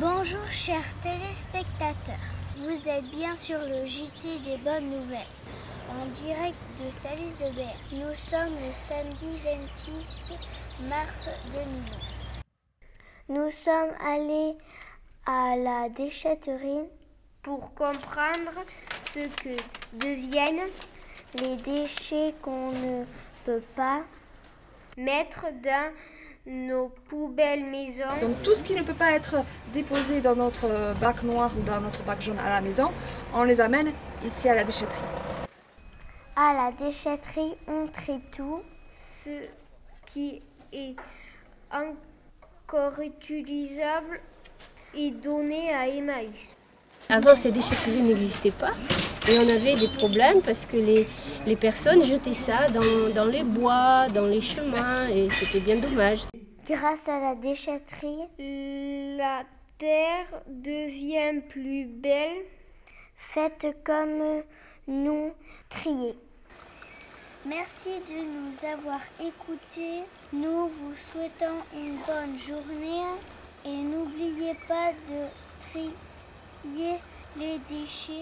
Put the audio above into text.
Bonjour chers téléspectateurs, vous êtes bien sur le JT des bonnes nouvelles, en direct de Salis-de-Berre. Nous sommes le samedi 26 mars 2020. Nous sommes allés à la déchetterie pour comprendre ce que deviennent les déchets qu'on ne peut pas mettre dans nos poubelles maison. Donc tout ce qui ne peut pas être déposé dans notre bac noir ou dans notre bac jaune à la maison, on les amène ici à la déchetterie. À la déchetterie, on trie tout. Ce qui est encore utilisable est donné à Emmaüs. Avant, ces déchetteries n'existaient pas et on avait des problèmes parce que les, les personnes jetaient ça dans, dans les bois, dans les chemins et c'était bien dommage. Grâce à la déchetterie, la terre devient plus belle. Faites comme nous trier. Merci de nous avoir écoutés. Nous vous souhaitons une bonne journée et n'oubliez pas de trier les déchets.